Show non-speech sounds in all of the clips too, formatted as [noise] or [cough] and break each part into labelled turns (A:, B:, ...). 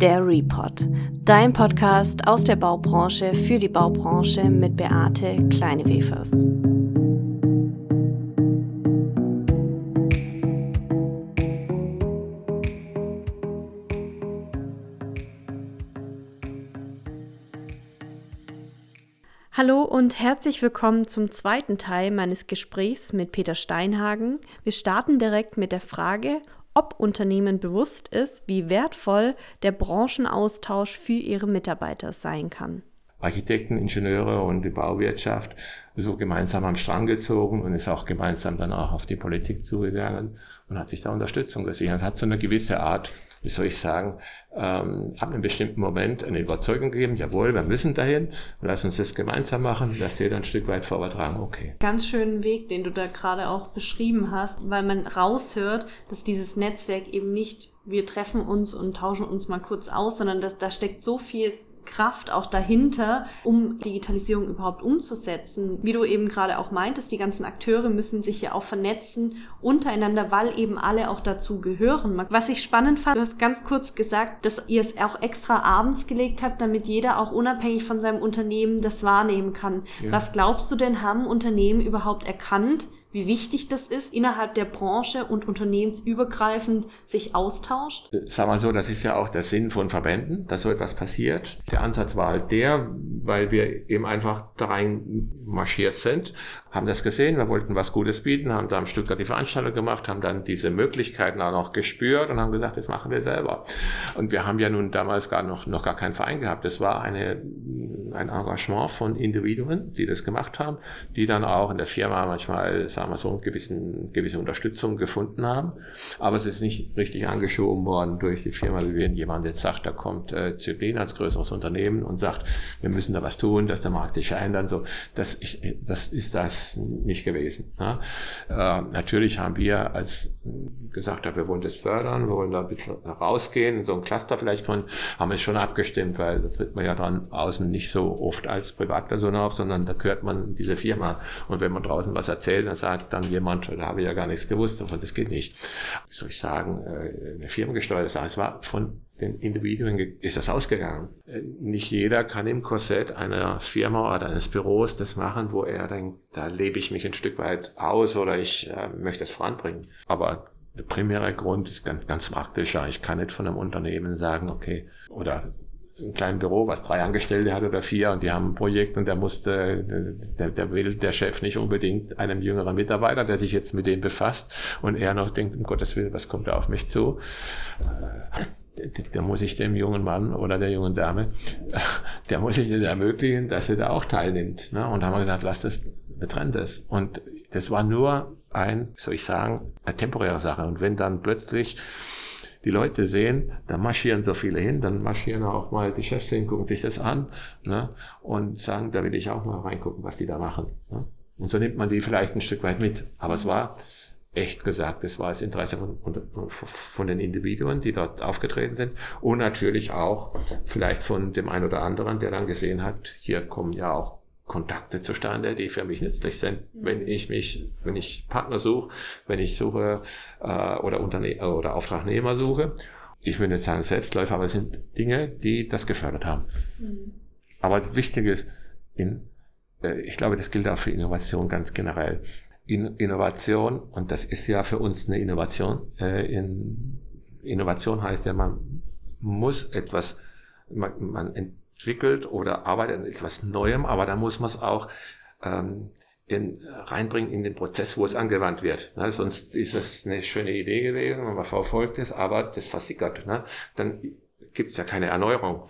A: Der Report, dein Podcast aus der Baubranche für die Baubranche mit Beate Kleinewefers. Hallo und herzlich willkommen zum zweiten Teil meines Gesprächs mit Peter Steinhagen. Wir starten direkt mit der Frage, ob Unternehmen bewusst ist, wie wertvoll der Branchenaustausch für ihre Mitarbeiter sein kann.
B: Architekten, Ingenieure und die Bauwirtschaft so gemeinsam am Strang gezogen und ist auch gemeinsam dann auch auf die Politik zugegangen und hat sich da Unterstützung gesichert. Hat so eine gewisse Art wie soll ich sagen, ähm, ab einem bestimmten Moment eine Überzeugung gegeben, jawohl, wir müssen dahin, lass uns das gemeinsam machen, lass jeder ein Stück weit vortragen, okay.
A: Ganz schönen Weg, den du da gerade auch beschrieben hast, weil man raushört, dass dieses Netzwerk eben nicht wir treffen uns und tauschen uns mal kurz aus, sondern dass, da steckt so viel Kraft auch dahinter, um Digitalisierung überhaupt umzusetzen. Wie du eben gerade auch meintest, die ganzen Akteure müssen sich ja auch vernetzen untereinander, weil eben alle auch dazu gehören. Was ich spannend fand, du hast ganz kurz gesagt, dass ihr es auch extra abends gelegt habt, damit jeder auch unabhängig von seinem Unternehmen das wahrnehmen kann. Ja. Was glaubst du denn, haben Unternehmen überhaupt erkannt, wie wichtig das ist, innerhalb der Branche und unternehmensübergreifend sich austauscht?
B: Sag mal so, das ist ja auch der Sinn von Verbänden, dass so etwas passiert. Der Ansatz war halt der, weil wir eben einfach da rein marschiert sind, haben das gesehen, wir wollten was Gutes bieten, haben da am Stück die Veranstaltung gemacht, haben dann diese Möglichkeiten auch noch gespürt und haben gesagt, das machen wir selber. Und wir haben ja nun damals gar noch, noch gar keinen Verein gehabt. Das war eine, ein Engagement von Individuen, die das gemacht haben, die dann auch in der Firma manchmal sagen wir so, gewissen, gewisse Unterstützung gefunden haben. Aber es ist nicht richtig angeschoben worden durch die Firma, wie wenn jemand jetzt sagt, da kommt äh, Zyklin als größeres Unternehmen und sagt, wir müssen da was tun, dass der Markt sich verändert. So, das, ich, das ist das nicht gewesen. Ja. Äh, natürlich haben wir als gesagt, wir wollen das fördern, wir wollen da ein bisschen rausgehen, in so ein Cluster vielleicht kommen, haben wir schon abgestimmt, weil da tritt man ja dann außen nicht so oft als Privatperson auf, sondern da gehört man diese Firma. Und wenn man draußen was erzählt, dann sagt dann jemand, da habe ich ja gar nichts gewusst, aber das geht nicht. Wie soll ich sagen, äh, eine firmengesteuerte Sache, es war von den Individuen ist das ausgegangen. Äh, nicht jeder kann im Korsett einer Firma oder eines Büros das machen, wo er denkt, da lebe ich mich ein Stück weit aus oder ich äh, möchte es voranbringen. Aber der primäre Grund ist ganz, ganz praktischer. Ich kann nicht von einem Unternehmen sagen, okay, oder ein kleines Büro, was drei Angestellte hat oder vier und die haben ein Projekt und der musste, der, der will der Chef nicht unbedingt einem jüngeren Mitarbeiter, der sich jetzt mit dem befasst und er noch denkt, um Gottes Willen, was kommt da auf mich zu? Da muss ich dem jungen Mann oder der jungen Dame, [laughs] der muss ich ermöglichen, dass er da auch teilnimmt. Ne? Und da haben wir gesagt, lass das, wir trennen das. Und das war nur ein, soll ich sagen, eine temporäre Sache. Und wenn dann plötzlich die Leute sehen, da marschieren so viele hin, dann marschieren auch mal die Chefs hin, gucken sich das an ne, und sagen, da will ich auch mal reingucken, was die da machen. Ne. Und so nimmt man die vielleicht ein Stück weit mit. Aber es war echt gesagt, es war das Interesse von, von den Individuen, die dort aufgetreten sind und natürlich auch vielleicht von dem einen oder anderen, der dann gesehen hat, hier kommen ja auch Kontakte zustande, die für mich nützlich sind, mhm. wenn ich mich, wenn ich Partner suche, wenn ich suche äh, oder Unterne oder Auftragnehmer suche. Ich würde nicht sagen Selbstläufer, aber es sind Dinge, die das gefördert haben. Mhm. Aber das Wichtige ist, in, äh, ich glaube, das gilt auch für Innovation ganz generell. In, Innovation, und das ist ja für uns eine Innovation, äh, in, Innovation heißt ja, man muss etwas, man, man entwickelt oder arbeitet an etwas Neuem, aber da muss man es auch ähm, in, reinbringen in den Prozess, wo es angewandt wird. Ne? Sonst ist es eine schöne Idee gewesen und man verfolgt es, aber das versickert. Ne? Dann gibt es ja keine Erneuerung.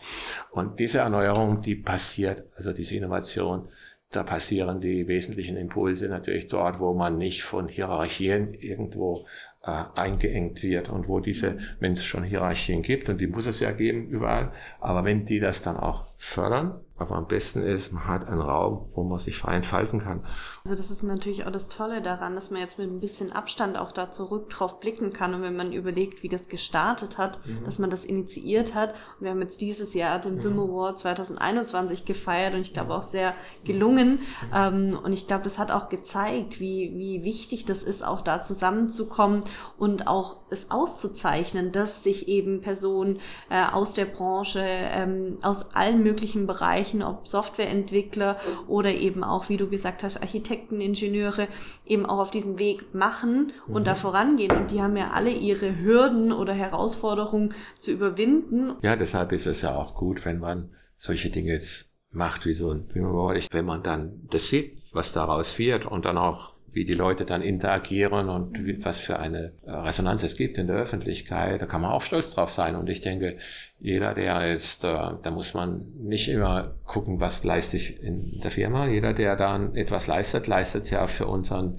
B: Und diese Erneuerung, die passiert, also diese Innovation, da passieren die wesentlichen Impulse natürlich dort, wo man nicht von Hierarchien irgendwo äh, eingeengt wird und wo diese, wenn es schon Hierarchien gibt, und die muss es ja geben überall, aber wenn die das dann auch fördern, Aber am besten ist, man hat einen Raum, wo man sich frei entfalten kann.
A: Also das ist natürlich auch das Tolle daran, dass man jetzt mit ein bisschen Abstand auch da zurück drauf blicken kann. Und wenn man überlegt, wie das gestartet hat, mhm. dass man das initiiert hat. Und wir haben jetzt dieses Jahr den mhm. BIM Award 2021 gefeiert und ich glaube auch sehr gelungen. Mhm. Ähm, und ich glaube, das hat auch gezeigt, wie, wie wichtig das ist, auch da zusammenzukommen und auch es auszuzeichnen, dass sich eben Personen äh, aus der Branche, ähm, aus allen möglichen Bereichen ob Softwareentwickler oder eben auch, wie du gesagt hast, Architekten, Ingenieure, eben auch auf diesen Weg machen und mhm. da vorangehen. Und die haben ja alle ihre Hürden oder Herausforderungen zu überwinden.
B: Ja, deshalb ist es ja auch gut, wenn man solche Dinge jetzt macht, wie so ein, man, wenn man dann das sieht, was daraus wird und dann auch wie die Leute dann interagieren und wie, was für eine äh, Resonanz es gibt in der Öffentlichkeit. Da kann man auch stolz drauf sein. Und ich denke, jeder, der ist, äh, da muss man nicht immer gucken, was leiste ich in der Firma. Jeder, der dann etwas leistet, leistet es ja für unseren,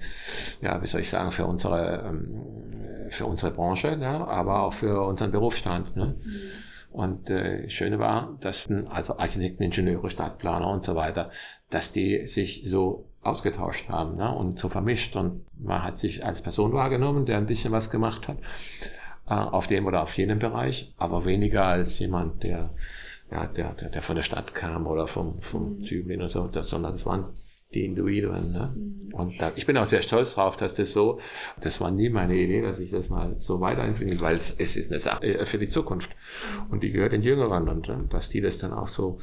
B: ja, wie soll ich sagen, für unsere, ähm, für unsere Branche, ne? aber auch für unseren Berufsstand. Ne? Mhm. Und äh, Schöne war, dass also Architekten, Ingenieure, Stadtplaner und so weiter, dass die sich so ausgetauscht haben ne? und so vermischt. Und man hat sich als Person wahrgenommen, der ein bisschen was gemacht hat, äh, auf dem oder auf jenem Bereich, aber weniger als jemand, der, ja, der, der, der von der Stadt kam oder vom, vom mhm. Tübingen oder so, sondern das waren die Individuen. Ne? Mhm. Und da, ich bin auch sehr stolz drauf, dass das so, das war nie meine Idee, dass ich das mal so weiterentwickle, weil es, es ist eine Sache äh, für die Zukunft. Und die gehört den Jüngeren und äh, dass die das dann auch so,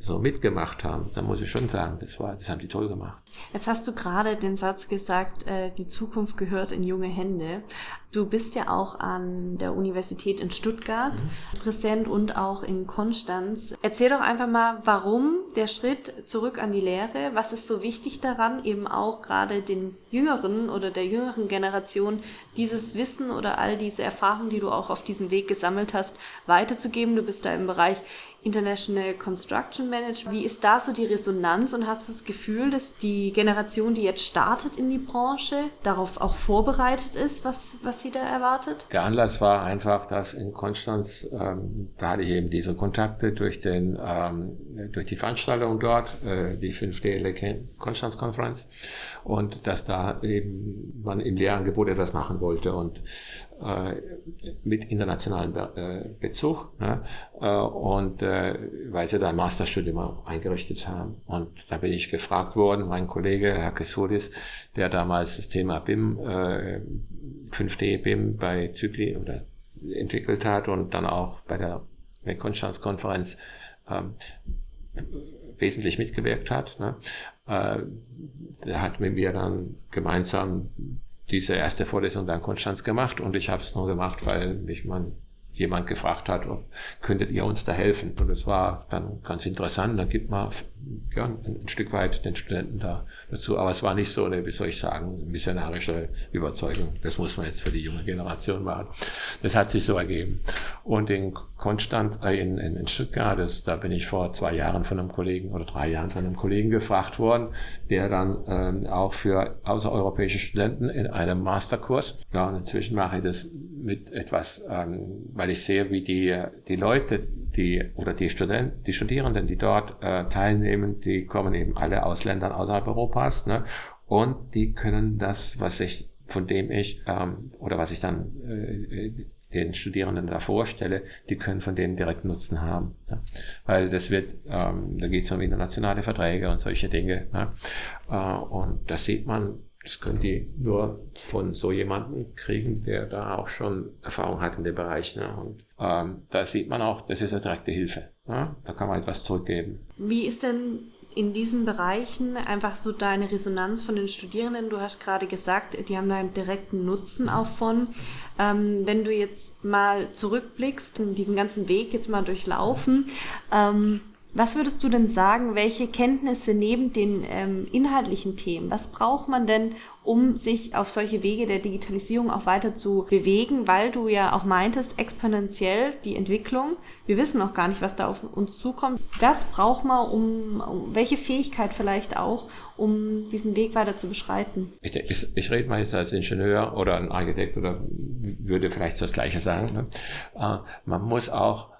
B: so mitgemacht haben, da muss ich schon sagen, das war, das haben die toll gemacht.
A: Jetzt hast du gerade den Satz gesagt, äh, die Zukunft gehört in junge Hände. Du bist ja auch an der Universität in Stuttgart mhm. präsent und auch in Konstanz. Erzähl doch einfach mal, warum der Schritt zurück an die Lehre? Was ist so wichtig daran, eben auch gerade den Jüngeren oder der jüngeren Generation dieses Wissen oder all diese Erfahrungen, die du auch auf diesem Weg gesammelt hast, weiterzugeben? Du bist da im Bereich International Construction Management. Wie ist da so die Resonanz und hast du das Gefühl, dass die Generation, die jetzt startet in die Branche, darauf auch vorbereitet ist, was, was sie da erwartet?
B: Der Anlass war einfach, dass in Konstanz, ähm, da hatte ich eben diese Kontakte durch, den, ähm, durch die Veranstaltung dort, äh, die 5D Konstanz-Konferenz und dass da eben man im Lehrangebot etwas machen wollte und mit internationalen Be äh, Bezug ne? äh, und äh, weil sie da ein Masterstudium auch eingerichtet haben. Und da bin ich gefragt worden, mein Kollege Herr Kessolis, der damals das Thema BIM, äh, 5D BIM bei Zykli oder entwickelt hat und dann auch bei der Konstanz-Konferenz ähm, wesentlich mitgewirkt hat. Ne? Äh, der hat mit mir dann gemeinsam diese erste Vorlesung dann Konstanz gemacht und ich habe es nur gemacht, weil mich man jemand gefragt hat, ob könntet ihr uns da helfen? Und es war dann ganz interessant. Dann gibt man ja, ein, Stück weit den Studenten da dazu. Aber es war nicht so eine, wie soll ich sagen, missionarische Überzeugung. Das muss man jetzt für die junge Generation machen. Das hat sich so ergeben. Und in Konstanz, äh, in, in, in Stuttgart, das, da bin ich vor zwei Jahren von einem Kollegen oder drei Jahren von einem Kollegen gefragt worden, der dann ähm, auch für außereuropäische Studenten in einem Masterkurs, ja, und inzwischen mache ich das mit etwas, ähm, weil ich sehe, wie die, die Leute, die oder die Studenten, die Studierenden, die dort äh, teilnehmen, die kommen eben alle aus Ländern außerhalb Europas, ne? Und die können das, was ich, von dem ich ähm, oder was ich dann äh, den Studierenden da vorstelle, die können von dem direkt Nutzen haben. Ne? Weil das wird, ähm, da geht es um internationale Verträge und solche Dinge. Ne? Äh, und das sieht man das können die nur von so jemandem kriegen, der da auch schon Erfahrung hat in dem Bereich. Ne? Und ähm, da sieht man auch, das ist eine direkte Hilfe. Ne? Da kann man etwas zurückgeben.
A: Wie ist denn in diesen Bereichen einfach so deine Resonanz von den Studierenden? Du hast gerade gesagt, die haben da einen direkten Nutzen auch von. Ähm, wenn du jetzt mal zurückblickst, diesen ganzen Weg jetzt mal durchlaufen, ähm, was würdest du denn sagen, welche Kenntnisse neben den ähm, inhaltlichen Themen, was braucht man denn, um sich auf solche Wege der Digitalisierung auch weiter zu bewegen, weil du ja auch meintest, exponentiell die Entwicklung, wir wissen noch gar nicht, was da auf uns zukommt. Das braucht man, um, um welche Fähigkeit vielleicht auch, um diesen Weg weiter zu beschreiten?
B: Ich, ich, ich rede mal jetzt als Ingenieur oder ein Architekt oder würde vielleicht das Gleiche sagen. Ne? Äh, man muss auch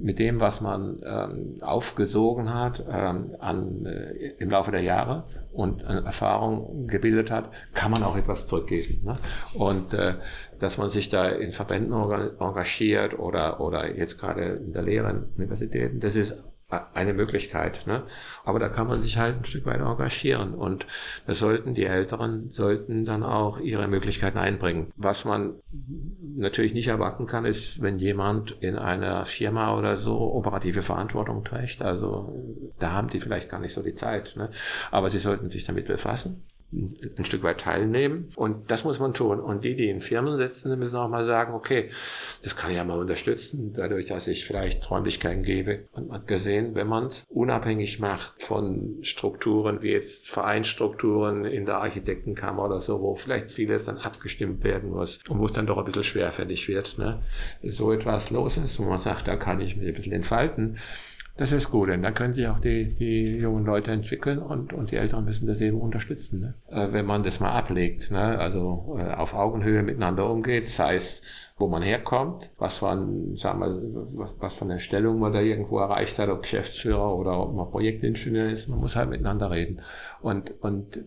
B: mit dem, was man ähm, aufgesogen hat ähm, an, äh, im Laufe der Jahre und an Erfahrung gebildet hat, kann man auch etwas zurückgeben. Ne? Und äh, dass man sich da in Verbänden engagiert oder, oder jetzt gerade in der Lehre in Universitäten, das ist eine Möglichkeit. Ne? Aber da kann man sich halt ein Stück weit engagieren und das sollten die Älteren sollten dann auch ihre Möglichkeiten einbringen. Was man natürlich nicht erwarten kann, ist, wenn jemand in einer Firma oder so operative Verantwortung trägt. Also da haben die vielleicht gar nicht so die Zeit. Ne? Aber sie sollten sich damit befassen ein Stück weit teilnehmen. Und das muss man tun. Und die, die in Firmen sitzen, müssen auch mal sagen, okay, das kann ich ja mal unterstützen, dadurch, dass ich vielleicht Räumlichkeiten gebe. Und man hat gesehen, wenn man es unabhängig macht von Strukturen wie jetzt Vereinstrukturen in der Architektenkammer oder so, wo vielleicht vieles dann abgestimmt werden muss und wo es dann doch ein bisschen schwerfällig wird, ne? so etwas los ist, wo man sagt, da kann ich mich ein bisschen entfalten das ist gut, denn dann können sich auch die, die jungen Leute entwickeln und, und die Älteren müssen das eben unterstützen. Ne? Äh, wenn man das mal ablegt, ne? also äh, auf Augenhöhe miteinander umgeht, sei es, wo man herkommt, was von, sagen wir, was, was von der Stellung man da irgendwo erreicht hat, ob Geschäftsführer oder ob man Projektingenieur ist, man muss halt miteinander reden. Und, und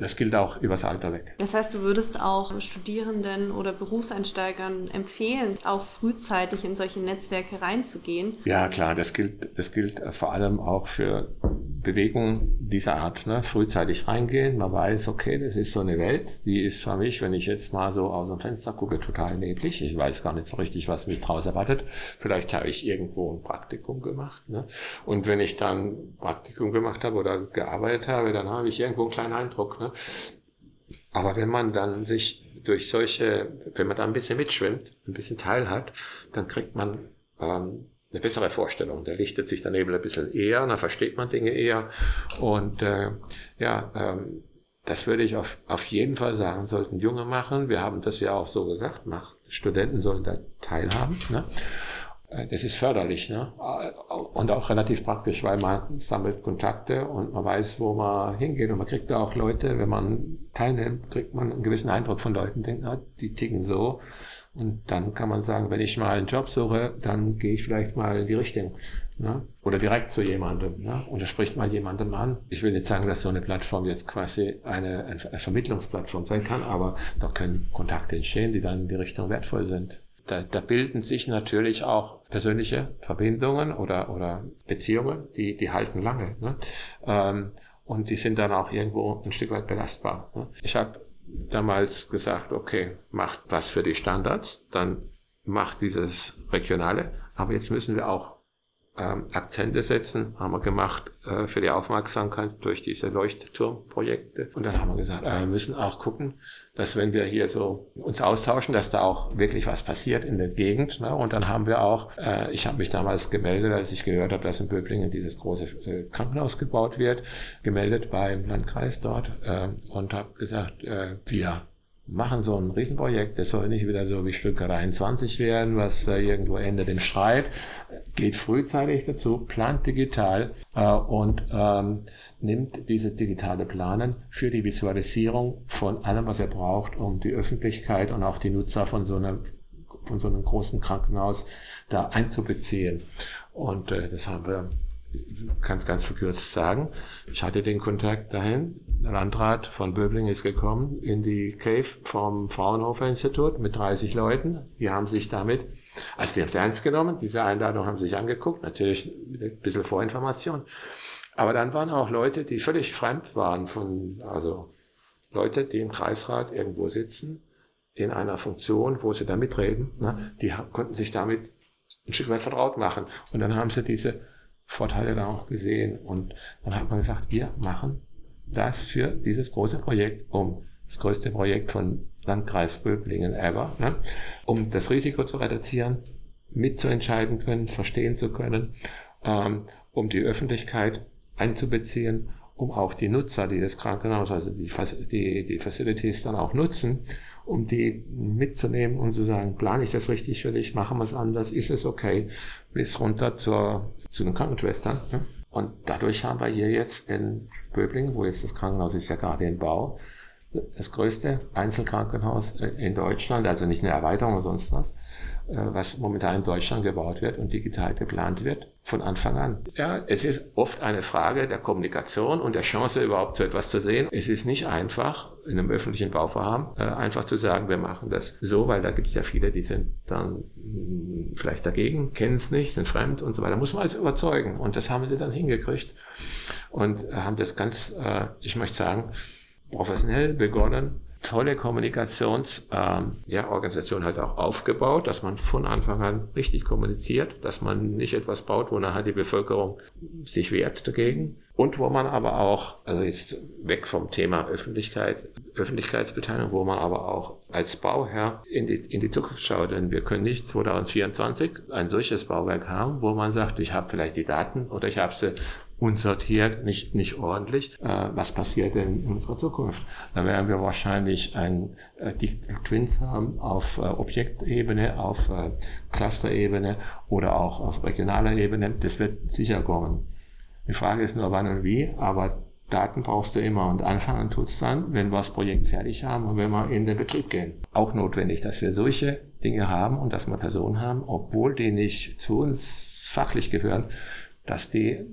B: das gilt auch übers Alter weg.
A: Das heißt, du würdest auch Studierenden oder Berufseinsteigern empfehlen, auch frühzeitig in solche Netzwerke reinzugehen?
B: Ja, klar, das gilt, das gilt vor allem auch für Bewegung dieser Art, ne? frühzeitig reingehen. Man weiß, okay, das ist so eine Welt, die ist für mich, wenn ich jetzt mal so aus dem Fenster gucke, total neblig. Ich weiß gar nicht so richtig, was mich draus erwartet. Vielleicht habe ich irgendwo ein Praktikum gemacht. Ne? Und wenn ich dann Praktikum gemacht habe oder gearbeitet habe, dann habe ich irgendwo einen kleinen Eindruck. Ne? Aber wenn man dann sich durch solche, wenn man da ein bisschen mitschwimmt, ein bisschen teil hat, dann kriegt man ähm, eine bessere Vorstellung. Der lichtet sich daneben ein bisschen eher, dann versteht man Dinge eher. Und äh, ja, ähm, das würde ich auf, auf jeden Fall sagen, sollten Junge machen. Wir haben das ja auch so gesagt, macht, Studenten sollen da teilhaben. Ne? Äh, das ist förderlich ne? und auch relativ praktisch, weil man sammelt Kontakte und man weiß, wo man hingeht und man kriegt da auch Leute, wenn man teilnimmt, kriegt man einen gewissen Eindruck von Leuten, denkt, ah, die ticken so und dann kann man sagen, wenn ich mal einen Job suche, dann gehe ich vielleicht mal in die Richtung. Ne? Oder direkt zu jemandem. Ne? Und da spricht mal jemandem an. Ich will nicht sagen, dass so eine Plattform jetzt quasi eine, eine Vermittlungsplattform sein kann, aber da können Kontakte entstehen, die dann in die Richtung wertvoll sind. Da, da bilden sich natürlich auch persönliche Verbindungen oder, oder Beziehungen, die, die halten lange. Ne? Ähm, und die sind dann auch irgendwo ein Stück weit belastbar. Ne? Ich habe damals gesagt, okay, macht was für die Standards, dann macht dieses Regionale, aber jetzt müssen wir auch ähm, Akzente setzen, haben wir gemacht äh, für die Aufmerksamkeit durch diese Leuchtturmprojekte. Und dann haben wir gesagt, äh, wir müssen auch gucken, dass wenn wir hier so uns austauschen, dass da auch wirklich was passiert in der Gegend. Ne? Und dann haben wir auch, äh, ich habe mich damals gemeldet, als ich gehört habe, dass in Böblingen dieses große äh, Krankenhaus gebaut wird, gemeldet beim Landkreis dort äh, und habe gesagt, äh, wir machen so ein Riesenprojekt, das soll nicht wieder so wie Stücke 23 werden, was irgendwo endet im Streit. Geht frühzeitig dazu, plant digital äh, und ähm, nimmt dieses digitale Planen für die Visualisierung von allem, was er braucht, um die Öffentlichkeit und auch die Nutzer von so einem von so einem großen Krankenhaus da einzubeziehen. Und äh, das haben wir es ganz verkürzt sagen. Ich hatte den Kontakt dahin. Der Landrat von Böbling ist gekommen in die Cave vom Fraunhofer Institut mit 30 Leuten. Die haben sich damit, also die haben es ernst genommen, diese Einladung haben sich angeguckt, natürlich mit ein bisschen Vorinformation. Aber dann waren auch Leute, die völlig fremd waren von, also Leute, die im Kreisrat irgendwo sitzen, in einer Funktion, wo sie da mitreden, ne, die konnten sich damit ein Stück weit vertraut machen. Und dann haben sie diese Vorteile da auch gesehen. Und dann hat man gesagt, wir machen das für dieses große Projekt, um das größte Projekt von Landkreis Böblingen ever, ne? um das Risiko zu reduzieren, mitzuentscheiden können, verstehen zu können, ähm, um die Öffentlichkeit einzubeziehen, um auch die Nutzer, die das Krankenhaus, also die, die, die Facilities dann auch nutzen, um die mitzunehmen und zu sagen, plane ich das richtig für dich, machen wir es anders, ist es okay, bis runter zur, zu den Krankenschwestern. Ne? Und dadurch haben wir hier jetzt in Böblingen, wo jetzt das Krankenhaus ist ja gerade in Bau, das größte Einzelkrankenhaus in Deutschland, also nicht eine Erweiterung oder sonst was. äh, was momentan in Deutschland gebaut wird und digital geplant wird, von Anfang an. Ja, es ist oft eine Frage der Kommunikation und der Chance, überhaupt so etwas zu sehen. Es ist nicht einfach, in einem öffentlichen Bauvorhaben, äh, einfach zu sagen, wir machen das so, weil da gibt es ja viele, die sind dann hm, vielleicht dagegen, kennen es nicht, sind fremd und so weiter. Muss man also überzeugen. Und das haben sie dann hingekriegt und haben das ganz, äh, ich möchte sagen, professionell begonnen. Tolle Kommunikationsorganisation ähm, ja, Organisation halt auch aufgebaut, dass man von Anfang an richtig kommuniziert, dass man nicht etwas baut, wo nachher die Bevölkerung sich wehrt dagegen. Und wo man aber auch, also jetzt weg vom Thema Öffentlichkeit, Öffentlichkeitsbeteiligung, wo man aber auch als Bauherr in die, in die Zukunft schaut, denn wir können nicht 2024 ein solches Bauwerk haben, wo man sagt, ich habe vielleicht die Daten oder ich habe sie unsortiert, nicht, nicht ordentlich. Äh, was passiert denn in unserer Zukunft? Da werden wir wahrscheinlich ein äh, Digital Twins haben auf äh, Objektebene, auf äh, Clusterebene oder auch auf regionaler Ebene. Das wird sicher kommen. Die Frage ist nur wann und wie, aber Daten brauchst du immer und anfangen tut's dann, wenn wir das Projekt fertig haben und wenn wir in den Betrieb gehen. Auch notwendig, dass wir solche Dinge haben und dass wir Personen haben, obwohl die nicht zu uns fachlich gehören, dass die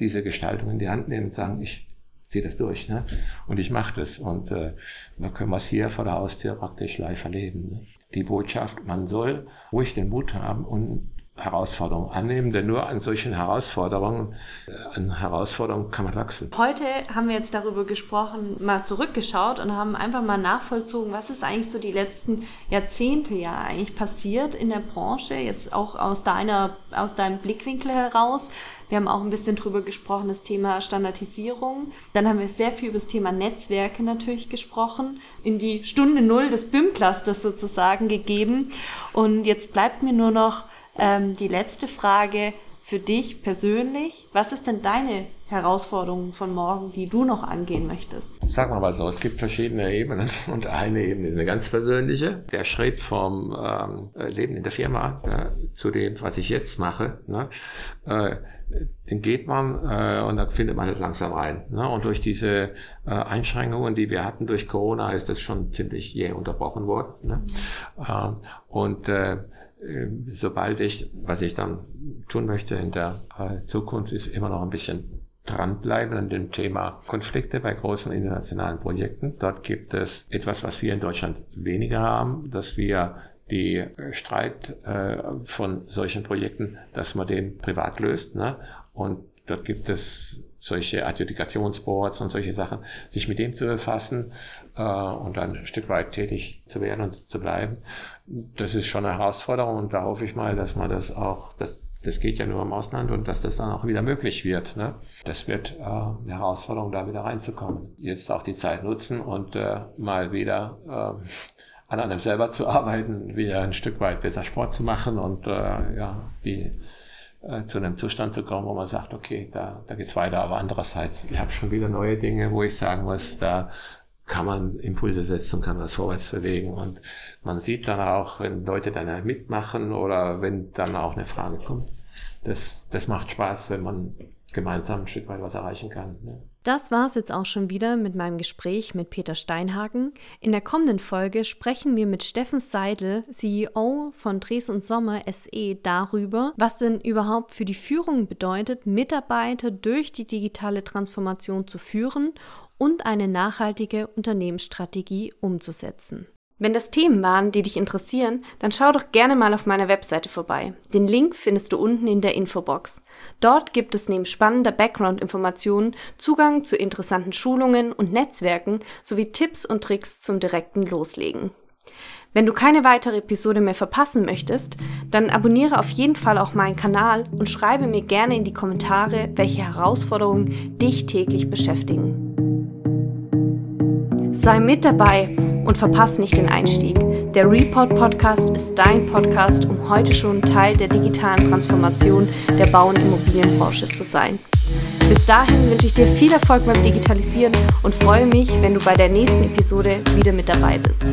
B: diese Gestaltung in die Hand nehmen und sagen, ich ziehe das durch ne? und ich mache das. Und äh, dann können wir es hier vor der Haustür praktisch live erleben. Ne? Die Botschaft, man soll ruhig den Mut haben und Herausforderungen annehmen, denn nur an solchen Herausforderungen, äh, an Herausforderungen kann man wachsen.
A: Heute haben wir jetzt darüber gesprochen, mal zurückgeschaut und haben einfach mal nachvollzogen, was ist eigentlich so die letzten Jahrzehnte ja eigentlich passiert in der Branche, jetzt auch aus deiner, aus deinem Blickwinkel heraus. Wir haben auch ein bisschen drüber gesprochen, das Thema Standardisierung. Dann haben wir sehr viel über das Thema Netzwerke natürlich gesprochen, in die Stunde Null des BIM-Clusters sozusagen gegeben. Und jetzt bleibt mir nur noch ähm, die letzte Frage für dich persönlich. Was ist denn deine Herausforderung von morgen, die du noch angehen möchtest?
B: Sag mal mal so, es gibt verschiedene Ebenen [laughs] und eine Ebene ist eine ganz persönliche. Der Schritt vom ähm, Leben in der Firma äh, zu dem, was ich jetzt mache, ne, äh, den geht man äh, und da findet man halt langsam rein. Ne? Und durch diese äh, Einschränkungen, die wir hatten durch Corona, ist das schon ziemlich jäh unterbrochen worden. Ne? Mhm. Ähm, und äh, sobald ich, was ich dann tun möchte in der äh, Zukunft, ist immer noch ein bisschen dranbleiben an dem Thema Konflikte bei großen internationalen Projekten. Dort gibt es etwas, was wir in Deutschland weniger haben, dass wir die äh, Streit äh, von solchen Projekten, dass man den privat löst. Ne? Und dort gibt es solche Adjudikationsboards und solche Sachen, sich mit dem zu befassen äh, und dann ein Stück weit tätig zu werden und zu bleiben. Das ist schon eine Herausforderung und da hoffe ich mal, dass man das auch, das, das geht ja nur im Ausland und dass das dann auch wieder möglich wird. Ne? Das wird äh, eine Herausforderung, da wieder reinzukommen. Jetzt auch die Zeit nutzen und äh, mal wieder äh, an einem selber zu arbeiten, wieder ein Stück weit besser Sport zu machen und äh, ja, wie äh, zu einem Zustand zu kommen, wo man sagt, okay, da, da geht's weiter. Aber andererseits, ich habe schon wieder neue Dinge, wo ich sagen muss, da kann man Impulse setzen kann was vorwärts bewegen. Und man sieht dann auch, wenn Leute dann mitmachen oder wenn dann auch eine Frage kommt, das, das macht Spaß, wenn man gemeinsam ein Stück weit was erreichen kann. Ne?
A: Das war es jetzt auch schon wieder mit meinem Gespräch mit Peter Steinhagen. In der kommenden Folge sprechen wir mit Steffen Seidel, CEO von Dres und Sommer SE, darüber, was denn überhaupt für die Führung bedeutet, Mitarbeiter durch die digitale Transformation zu führen und eine nachhaltige Unternehmensstrategie umzusetzen. Wenn das Themen waren, die dich interessieren, dann schau doch gerne mal auf meiner Webseite vorbei. Den Link findest du unten in der Infobox. Dort gibt es neben spannender Background-Informationen Zugang zu interessanten Schulungen und Netzwerken sowie Tipps und Tricks zum direkten Loslegen. Wenn du keine weitere Episode mehr verpassen möchtest, dann abonniere auf jeden Fall auch meinen Kanal und schreibe mir gerne in die Kommentare, welche Herausforderungen dich täglich beschäftigen. Sei mit dabei und verpasse nicht den Einstieg. Der Report Podcast ist dein Podcast, um heute schon Teil der digitalen Transformation der Bau- und Immobilienbranche zu sein. Bis dahin wünsche ich dir viel Erfolg beim Digitalisieren und freue mich, wenn du bei der nächsten Episode wieder mit dabei bist.